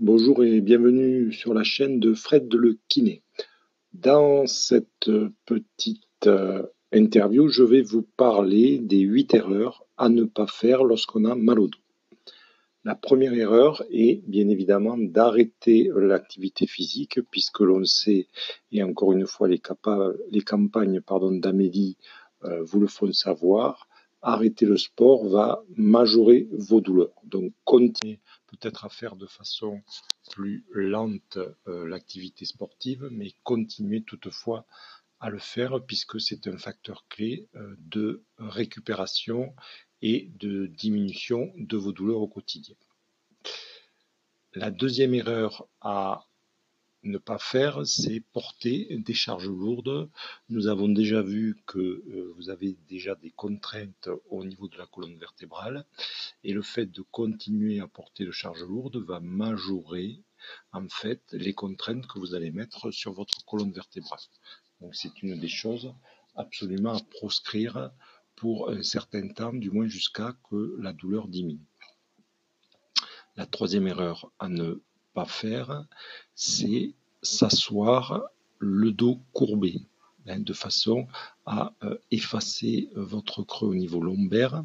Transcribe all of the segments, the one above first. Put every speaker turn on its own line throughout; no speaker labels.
Bonjour et bienvenue sur la chaîne de Fred le Kiné. Dans cette petite euh, interview, je vais vous parler des 8 erreurs à ne pas faire lorsqu'on a mal au dos. La première erreur est bien évidemment d'arrêter l'activité physique puisque l'on sait, et encore une fois les, campagnes d'Amélie euh, vous le font savoir, arrêter le sport va majorer vos douleurs. Donc continuez peut-être à faire de façon plus lente euh, l'activité sportive, mais continuez toutefois à le faire puisque c'est un facteur clé euh, de récupération et de diminution de vos douleurs au quotidien. La deuxième erreur à ne pas faire, c'est porter des charges lourdes. Nous avons déjà vu que euh, vous avez déjà des contraintes au niveau de la colonne vertébrale et le fait de continuer à porter de charges lourdes va majorer en fait les contraintes que vous allez mettre sur votre colonne vertébrale. Donc c'est une des choses absolument à proscrire pour un certain temps, du moins jusqu'à que la douleur diminue. La troisième erreur à ne faire, c'est s'asseoir le dos courbé, hein, de façon à euh, effacer euh, votre creux au niveau lombaire.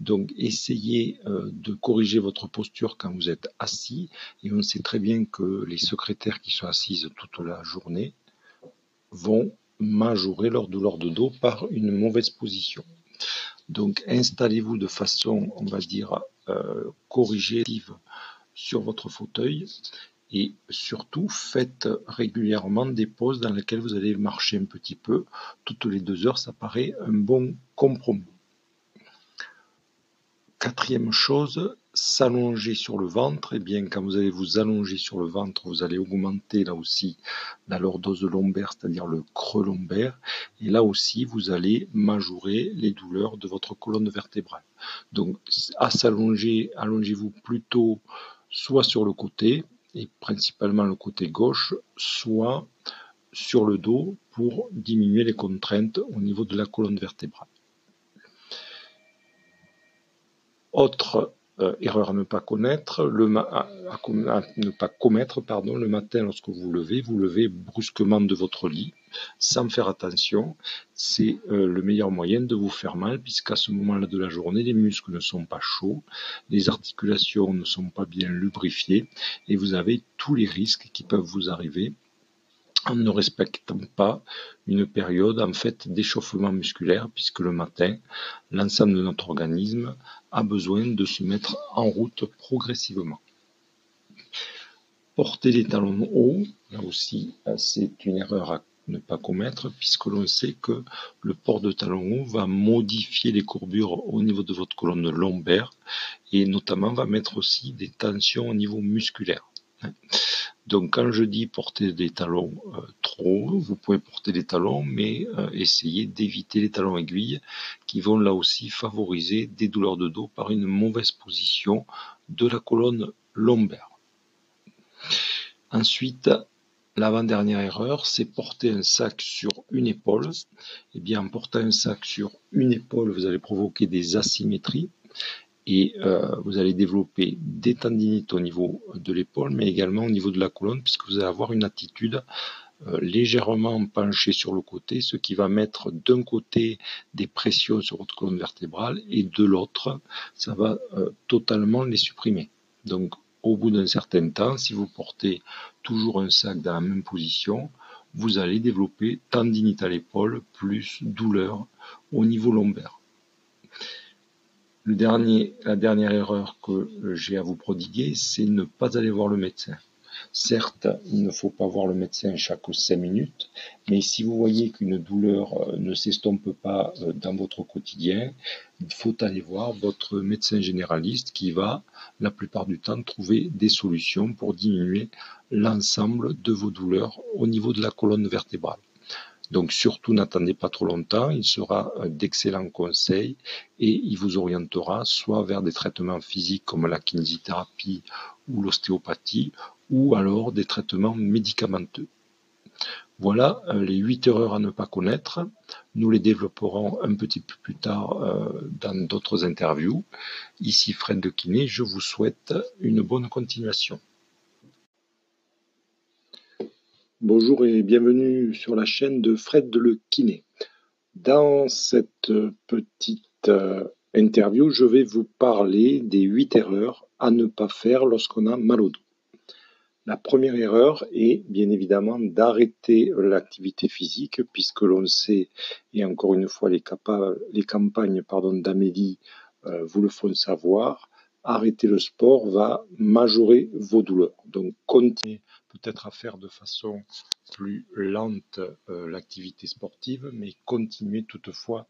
Donc essayez euh, de corriger votre posture quand vous êtes assis. Et on sait très bien que les secrétaires qui sont assises toute la journée vont majorer leur douleur de dos par une mauvaise position. Donc installez-vous de façon, on va dire, corrigée sur votre fauteuil et surtout faites régulièrement des pauses dans lesquelles vous allez marcher un petit peu. Toutes les deux heures, ça paraît un bon compromis. Quatrième chose, s'allonger sur le ventre. Et eh bien, quand vous allez vous allonger sur le ventre, vous allez augmenter là aussi la lordose lombaire, c'est-à-dire le creux lombaire. Et là aussi, vous allez majorer les douleurs de votre colonne vertébrale. Donc, à s'allonger, allongez-vous plutôt soit sur le côté, et principalement le côté gauche, soit sur le dos pour diminuer les contraintes au niveau de la colonne vertébrale. Euh, erreur à ne pas connaître, le ne pas commettre, pardon, le matin lorsque vous levez, vous levez brusquement de votre lit, sans faire attention, c'est euh, le meilleur moyen de vous faire mal, puisqu'à ce moment-là de la journée, les muscles ne sont pas chauds, les articulations ne sont pas bien lubrifiées, et vous avez tous les risques qui peuvent vous arriver en ne respectant pas une période en fait d'échauffement musculaire puisque le matin, l'ensemble de notre organisme a besoin de se mettre en route progressivement. Porter les talons hauts, là aussi, c'est une erreur à ne pas commettre puisque l'on sait que le port de talons hauts va modifier les courbures au niveau de votre colonne lombaire et notamment va mettre aussi des tensions au niveau musculaire. Donc quand je dis porter des talons euh, trop, vous pouvez porter des talons, mais euh, essayez d'éviter les talons aiguilles qui vont là aussi favoriser des douleurs de dos par une mauvaise position de la colonne lombaire. Ensuite, l'avant-dernière erreur, c'est porter un sac sur une épaule. Eh bien, en portant un sac sur une épaule, vous allez provoquer des asymétries et euh, vous allez développer des tendinites au niveau de l'épaule, mais également au niveau de la colonne, puisque vous allez avoir une attitude euh, légèrement penchée sur le côté, ce qui va mettre d'un côté des pressions sur votre colonne vertébrale et de l'autre, ça va euh, totalement les supprimer. Donc, au bout d'un certain temps, si vous portez toujours un sac dans la même position, vous allez développer tendinite à l'épaule plus douleur au niveau lombaire la dernière erreur que j'ai à vous prodiguer, c'est ne pas aller voir le médecin. Certes, il ne faut pas voir le médecin chaque 5 minutes, mais si vous voyez qu'une douleur euh, ne s'estompe pas euh, dans votre quotidien, il faut aller voir votre médecin généraliste qui va, la plupart du temps, trouver des solutions pour diminuer l'ensemble de vos douleurs au niveau de la colonne vertébrale. Donc surtout n'attendez pas trop longtemps, il sera d'excellents conseils et il vous orientera soit vers des traitements physiques comme la kinésithérapie ou l'ostéopathie ou alors des traitements médicamenteux. Voilà euh, les 8 erreurs à ne pas connaître. Nous les développerons un petit peu plus tard euh, dans d'autres interviews. Ici Fred de Kiné, je vous souhaite une bonne continuation. Bonjour et bienvenue sur la chaîne de Fred le Kiné. Dans cette petite euh, interview, je vais vous parler des 8 erreurs à ne pas faire lorsqu'on a mal au dos. La première erreur est bien évidemment d'arrêter l'activité physique puisque l'on sait, et encore une fois les, campagnes d'Amélie euh, vous le font savoir, arrêter le sport va majorer vos douleurs. Donc continuez peut-être à faire de façon plus lente euh, l'activité sportive, mais continuez toutefois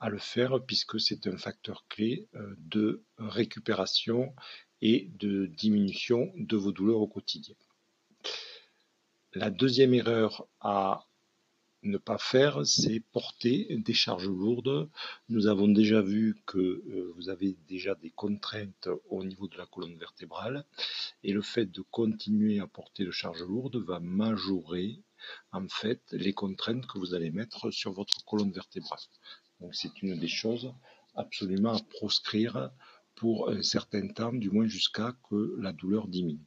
à le faire puisque c'est un facteur clé euh, de récupération et de diminution de vos douleurs au quotidien. La deuxième erreur à ne pas faire, c'est porter des charges lourdes. Nous avons déjà vu que euh, vous avez déjà des contraintes au niveau de la colonne vertébrale et le fait de continuer à porter de charges lourdes va majorer en fait les contraintes que vous allez mettre sur votre colonne vertébrale. Donc c'est une des choses absolument à proscrire pour un certain temps, du moins jusqu'à que la douleur diminue.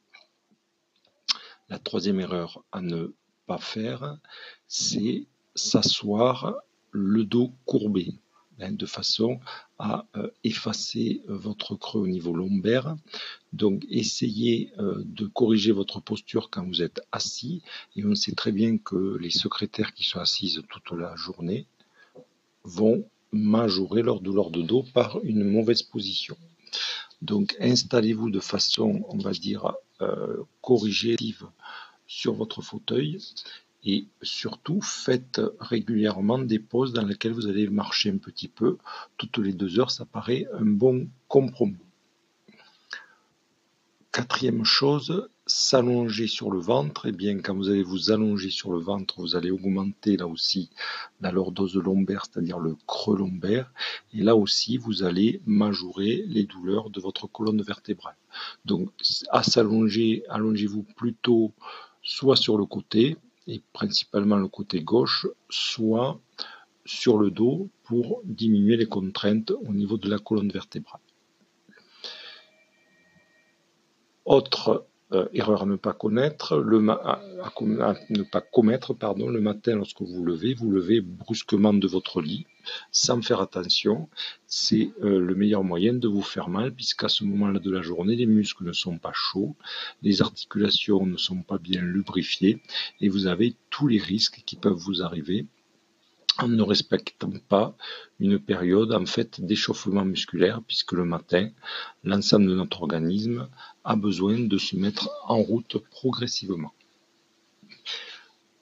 La troisième erreur à ne faire, c'est s'asseoir le dos courbé, hein, de façon à euh, effacer votre creux au niveau lombaire. Donc essayez euh, de corriger votre posture quand vous êtes assis. Et on sait très bien que les secrétaires qui sont assises toute la journée vont majorer leur douleur de dos par une mauvaise position. Donc installez-vous de façon, on va dire, euh, corrigée sur votre fauteuil et surtout faites régulièrement des pauses dans lesquelles vous allez marcher un petit peu. Toutes les deux heures, ça paraît un bon compromis. Quatrième chose, s'allonger sur le ventre. Et eh bien, quand vous allez vous allonger sur le ventre, vous allez augmenter là aussi la lordose lombaire, c'est-à-dire le creux lombaire. Et là aussi, vous allez majorer les douleurs de votre colonne vertébrale. Donc, à s'allonger, allongez-vous plutôt soit sur le côté, et principalement le côté gauche, soit sur le dos pour diminuer les contraintes au niveau de la colonne vertébrale. Autre euh, erreur à ne pas connaître, le ne pas commettre, pardon, le matin lorsque vous levez, vous levez brusquement de votre lit sans faire attention, c'est euh, le meilleur moyen de vous faire mal puisqu'à ce moment-là de la journée, les muscles ne sont pas chauds, les articulations ne sont pas bien lubrifiées et vous avez tous les risques qui peuvent vous arriver ne respectant pas une période en fait d'échauffement musculaire puisque le matin, l'ensemble de notre organisme a besoin de se mettre en route progressivement.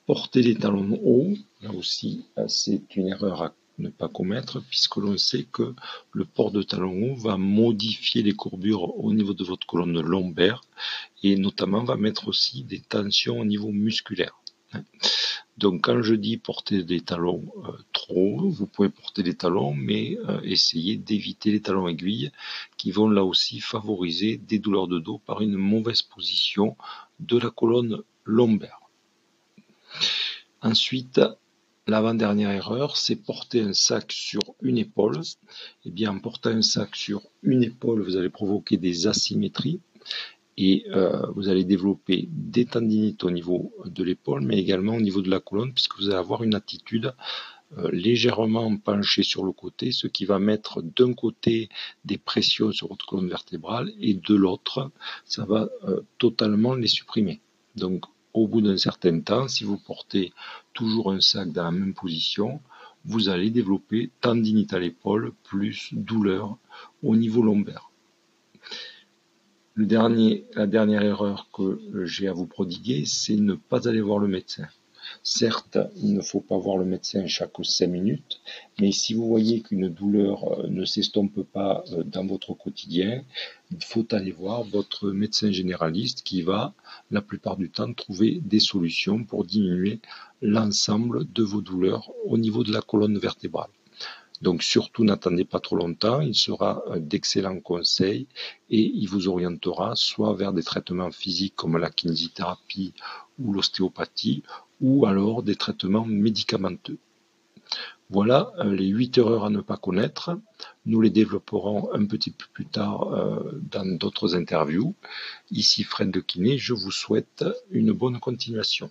Porter les talons hauts, là aussi, c'est une erreur à ne pas commettre puisque l'on sait que le port de talons hauts va modifier les courbures au niveau de votre colonne lombaire et notamment va mettre aussi des tensions au niveau musculaire. Donc quand je dis porter des talons euh, trop vous pouvez porter des talons, mais euh, essayez d'éviter les talons aiguilles qui vont là aussi favoriser des douleurs de dos par une mauvaise position de la colonne lombaire. Ensuite, l'avant-dernière erreur, c'est porter un sac sur une épaule. Eh bien, en portant un sac sur une épaule, vous allez provoquer des asymétries et euh, vous allez développer des tendinites au niveau de l'épaule, mais également au niveau de la colonne, puisque vous allez avoir une attitude euh, légèrement penchée sur le côté, ce qui va mettre d'un côté des pressions sur votre colonne vertébrale et de l'autre, ça va euh, totalement les supprimer. Donc, au bout d'un certain temps, si vous portez toujours un sac dans la même position, vous allez développer tendinite à l'épaule plus douleur au niveau lombaire la dernière erreur que j'ai à vous prodiguer, c'est ne pas aller voir le médecin. Certes, il ne faut pas voir le médecin chaque 5 minutes, mais si vous voyez qu'une douleur euh, ne s'estompe pas euh, dans votre quotidien, il faut aller voir votre médecin généraliste qui va, la plupart du temps, trouver des solutions pour diminuer l'ensemble de vos douleurs au niveau de la colonne vertébrale. Donc surtout n'attendez pas trop longtemps, il sera d'excellents conseils et il vous orientera soit vers des traitements physiques comme la kinésithérapie ou l'ostéopathie ou alors des traitements médicamenteux. Voilà euh, les 8 erreurs à ne pas connaître. Nous les développerons un petit peu plus tard euh, dans d'autres interviews. Ici Fred de Kiné, je vous souhaite une bonne continuation.